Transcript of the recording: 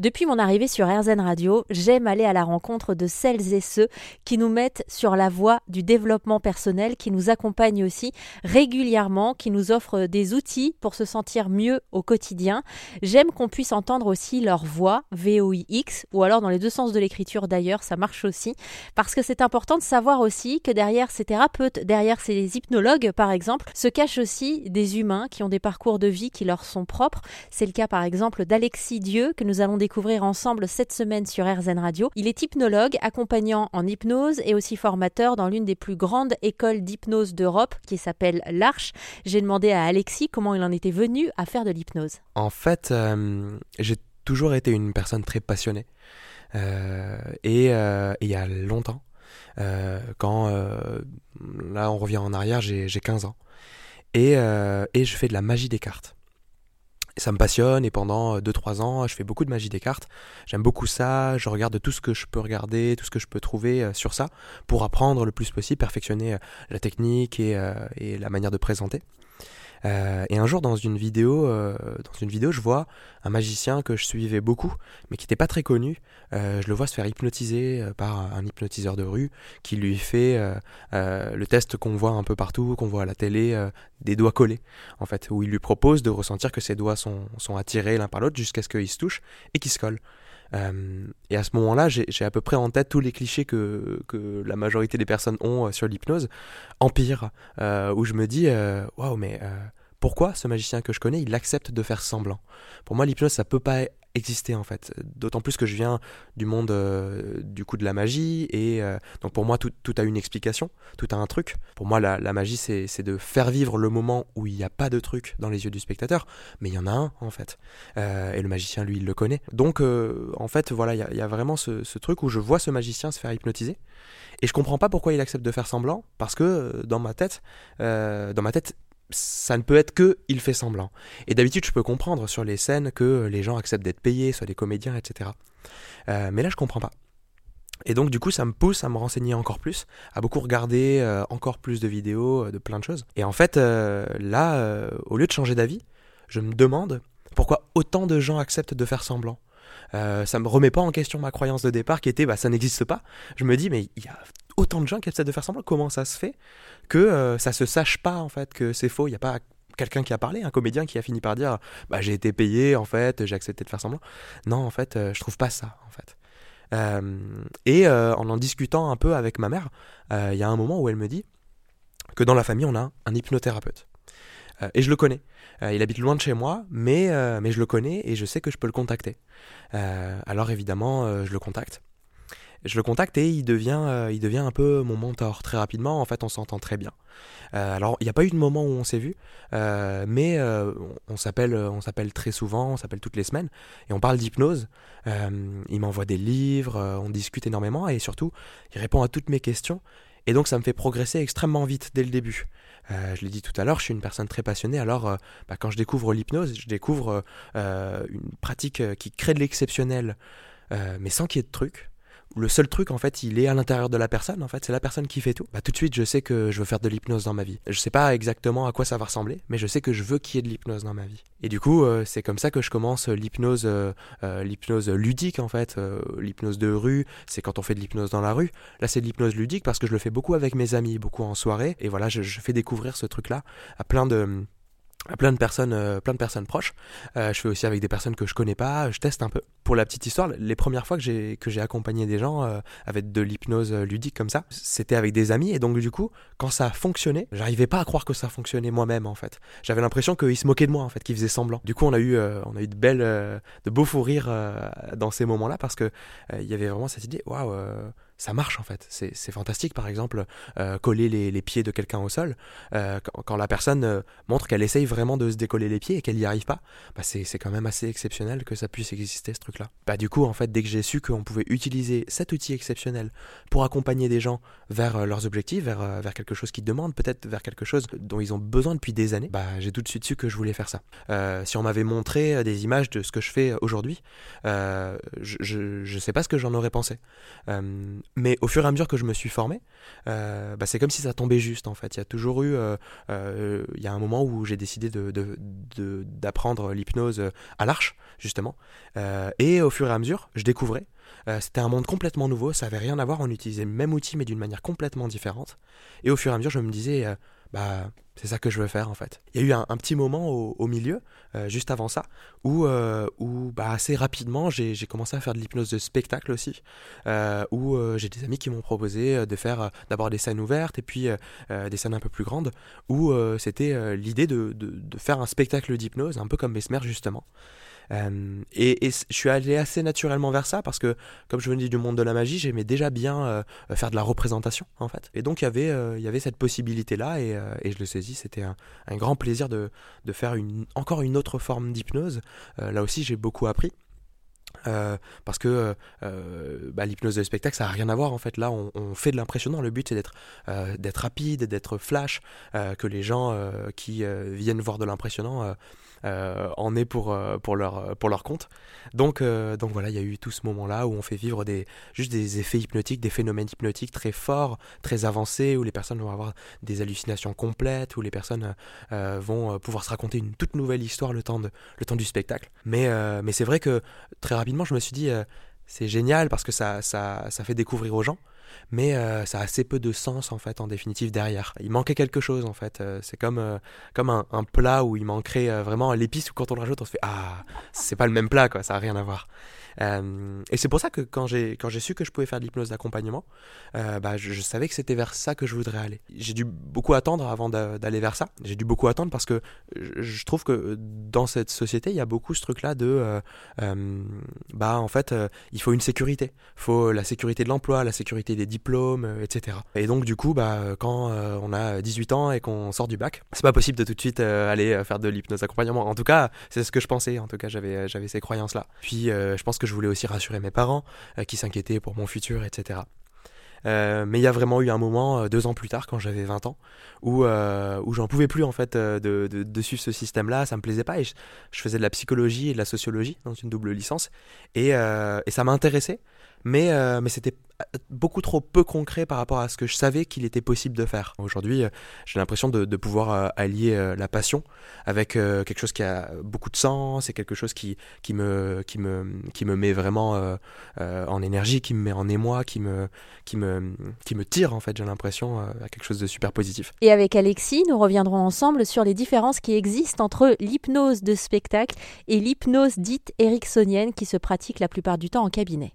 Depuis mon arrivée sur RZN Radio, j'aime aller à la rencontre de celles et ceux qui nous mettent sur la voie du développement personnel, qui nous accompagnent aussi régulièrement, qui nous offrent des outils pour se sentir mieux au quotidien. J'aime qu'on puisse entendre aussi leur voix, VOIX, ou alors dans les deux sens de l'écriture d'ailleurs, ça marche aussi, parce que c'est important de savoir aussi que derrière ces thérapeutes, derrière ces hypnologues par exemple, se cachent aussi des humains qui ont des parcours de vie qui leur sont propres. C'est le cas par exemple d'Alexis Dieu que nous allons découvrir découvrir ensemble cette semaine sur RZN Radio. Il est hypnologue, accompagnant en hypnose et aussi formateur dans l'une des plus grandes écoles d'hypnose d'Europe qui s'appelle l'Arche. J'ai demandé à Alexis comment il en était venu à faire de l'hypnose. En fait, euh, j'ai toujours été une personne très passionnée. Euh, et, euh, et, il y a longtemps, quand là on revient en arrière, j'ai 15 ans. Et, et je fais de la magie des cartes ça me passionne et pendant 2-3 ans, je fais beaucoup de magie des cartes. J'aime beaucoup ça, je regarde tout ce que je peux regarder, tout ce que je peux trouver euh, sur ça pour apprendre le plus possible, perfectionner euh, la technique euh, et la manière de présenter. Euh, et un jour, dans une vidéo, euh, dans une vidéo, je vois un magicien que je suivais beaucoup, mais qui n'était pas très connu. Euh, je le vois se faire hypnotiser par un hypnotiseur de rue qui lui fait le test qu'on voit un peu partout, qu'on voit à la télé, des doigts collés, en fait, où il lui propose de ressentir que ses doigts sont, sont attirés l'un par l'autre jusqu'à ce qu'ils se touchent et qu'ils se collent. Euh, et à ce moment-là, j'ai à peu près en tête tous les clichés que, que la majorité des personnes ont euh, sur l'hypnose, empire, euh, où je me dis, waouh, mais pourquoi ce magicien que je connais, il accepte de faire semblant? Pour moi, l'hypnose, ça peut pas exister en fait. D'autant plus que je viens du monde euh, du coup de la magie et euh, donc pour moi tout, tout, a une explication, tout a un truc. Pour moi la, la magie c'est de faire vivre le moment où il n'y a pas de truc dans les yeux du spectateur, mais il y en a un en fait. Euh, et le magicien lui il le connaît. Donc en fait voilà il y, a vraiment ce, ce, truc où je vois ce magicien se faire hypnotiser et je comprends pas pourquoi il accepte de faire semblant parce que dans ma tête dans ma tête ça ne peut être que il fait semblant. Et d'habitude, je peux comprendre sur les scènes que les gens acceptent d'être payés, soit des comédiens, etc. Euh, mais là, je comprends pas. Et donc, du coup, ça me pousse à me renseigner encore plus, à beaucoup regarder euh, encore plus de vidéos, euh, de plein de choses. Et en fait, là, au lieu de changer d'avis, je me demande pourquoi autant de gens acceptent de faire semblant. ça me remet pas en question ma croyance de départ qui était bah ça n'existe pas. Je me dis mais il y a autant de gens qui acceptent de faire semblant. Comment ça se fait que euh, ça se sache pas en fait que c'est faux? Il n'y a pas quelqu'un qui a parlé, un comédien qui a fini par dire bah j'ai été payé en fait, j'ai accepté de faire semblant. Non en fait, euh, je trouve pas ça en fait. Euh, et en en discutant un peu avec ma mère, il y a un moment où elle me dit que dans la famille on a un hypnothérapeute. et je le connais. il habite loin de chez moi, mais, mais je le connais et je sais que je peux le contacter. alors évidemment, je le contacte je le contacte et il devient, euh, il devient un peu mon mentor. Très rapidement, en fait, on s'entend très bien. Euh, alors, il n'y a pas eu de moment où on s'est vu, euh, mais on s'appelle, on s'appelle très souvent, on s'appelle toutes les semaines, et on parle d'hypnose. il m'envoie des livres, on discute énormément, et surtout, il répond à toutes mes questions. Et donc, ça me fait progresser extrêmement vite dès le début. je l'ai dit tout à l'heure, je suis une personne très passionnée. Alors, bah, quand je découvre l'hypnose, je découvre une pratique qui crée de l'exceptionnel, mais sans qu'il y ait de trucs le seul truc en fait il est à l'intérieur de la personne en fait c'est la personne qui fait tout. Bah tout de suite je sais que je veux faire de l'hypnose dans ma vie. Je sais pas exactement à quoi ça va ressembler mais je sais que je veux qu'il y ait de l'hypnose dans ma vie. Et du coup euh, c'est comme ça que je commence l'hypnose euh, euh, l'hypnose ludique en fait l'hypnose de rue. C'est quand on fait de l'hypnose dans la rue. Là c'est de l'hypnose ludique parce que je le fais beaucoup avec mes amis beaucoup en soirée. Et voilà je fais découvrir ce truc là à plein de à plein de personnes, euh, plein de personnes proches. Euh, je fais aussi avec des personnes que je connais pas. Je teste un peu. Pour la petite histoire, les premières fois que j'ai que j'ai accompagné des gens euh, avec de l'hypnose ludique comme ça, c'était avec des amis et donc du coup, quand ça a fonctionné, j'arrivais pas à croire que ça fonctionnait moi-même en fait. J'avais l'impression qu'ils se moquaient de moi en fait, qu'ils faisaient semblant. Du coup, on a eu on a eu de belles, de beaux fous rires dans ces moments-là parce que il y avait vraiment cette idée, waouh ça marche en fait. C'est fantastique, par exemple, euh, coller les, pieds de quelqu'un au sol. Euh, quand, la personne euh, montre qu'elle essaye vraiment de se décoller les pieds et qu'elle n'y arrive pas, bah c'est quand même assez exceptionnel que ça puisse exister ce truc-là. Bah du coup, en fait, dès que j'ai su qu'on pouvait utiliser cet outil exceptionnel pour accompagner des gens vers leurs objectifs, vers, quelque chose qu'ils demandent, peut-être vers quelque chose dont ils ont besoin depuis des années, bah j'ai tout de suite su que je voulais faire ça. si on m'avait montré des images de ce que je fais aujourd'hui, je, je sais pas ce que j'en aurais pensé Mais au fur et à mesure que je me suis formé, euh, bah, c'est comme si ça tombait juste en fait. Il y a toujours eu, euh, euh, il y a un moment où j'ai décidé d'apprendre de, l'hypnose à l'arche justement. et au fur et à mesure, je découvrais. C'était un monde complètement nouveau, ça avait rien à voir. On utilisait le même outil mais d'une manière complètement différente. Et au fur et à mesure, je me disais, bah c'est ça que je veux faire en fait. Il y a eu un, petit moment au, milieu, euh, juste avant ça, où, euh, où bah, assez rapidement j'ai commencé à faire de l'hypnose de spectacle aussi, euh, où j'ai des amis qui m'ont proposé de faire d'abord des scènes ouvertes et puis des scènes un peu plus grandes, où c'était l'idée de, de, faire un spectacle d'hypnose, un peu comme Mesmer justement. Et, je suis allé assez naturellement vers ça parce que, comme je venais du monde de la magie, j'aimais déjà bien faire de la représentation en fait. Et donc il y avait, y avait cette possibilité là et, je le C'était un, grand plaisir de, faire encore une autre forme d'hypnose. là aussi, j'ai beaucoup appris. parce que bah, l'hypnose de spectacle ça n'a rien à voir en fait là on, fait de l'impressionnant le but c'est d'être rapide d'être flash que les gens qui viennent voir de l'impressionnant euh, en est pour, euh, pour, leur, pour leur compte. Donc, euh, donc voilà, il y a eu tout ce moment-là où on fait vivre des, juste des effets hypnotiques, des phénomènes hypnotiques très forts, très avancés, où les personnes vont avoir des hallucinations complètes, où les personnes vont pouvoir se raconter une toute nouvelle histoire le temps, de, le temps du spectacle. Mais, mais c'est vrai que très rapidement, je me suis dit, c'est génial parce que ça, ça, ça fait découvrir aux gens mais euh, ça a assez peu de sens en fait en définitive derrière. Il manquait quelque chose en fait. Euh, c'est comme, euh, comme un, plat où il manquerait vraiment l'épice où quand on le rajoute on se fait ah c'est pas le même plat quoi, ça a rien à voir. Et c'est pour ça que quand j'ai quand j'ai su que je pouvais faire de l'hypnose d'accompagnement, bah, je, savais que c'était vers ça que je voudrais aller. J'ai dû beaucoup attendre avant d'aller vers ça. J'ai dû beaucoup attendre parce que je, trouve que dans cette société, il y a beaucoup ce truc-là de euh, bah en fait, il faut une sécurité. Il faut la sécurité de l'emploi, la sécurité diplômes, etc. Et donc du coup, bah quand on a 18 ans et qu'on sort du bac, c'est pas possible de tout de suite aller faire de l'hypnose d'accompagnement. En tout cas, c'est ce que je pensais. En tout cas, j'avais ces croyances-là. Puis je pense que je voulais aussi rassurer mes parents euh, qui s'inquiétaient pour mon futur, etc. Euh, mais il y a vraiment eu un moment, euh, deux ans plus tard, quand j'avais 20 ans, où, j'en pouvais plus en fait de, de, suivre ce système-là, ça me plaisait pas, et je, faisais de la psychologie et de la sociologie dans une double licence, et, et ça m'intéressait, mais, mais c'était beaucoup trop peu concret par rapport à ce que je savais qu'il était possible de faire. Aujourd'hui, euh, j'ai l'impression de, pouvoir euh, allier euh, la passion avec quelque chose qui a beaucoup de sens et quelque chose qui, qui, me, qui, me, qui me met vraiment en énergie, qui me met en émoi, qui me, qui me, qui me tire en fait, j'ai l'impression, à quelque chose de super positif. Et avec Alexis, nous reviendrons ensemble sur les différences qui existent entre l'hypnose de spectacle et l'hypnose dite ericksonienne qui se pratique la plupart du temps en cabinet.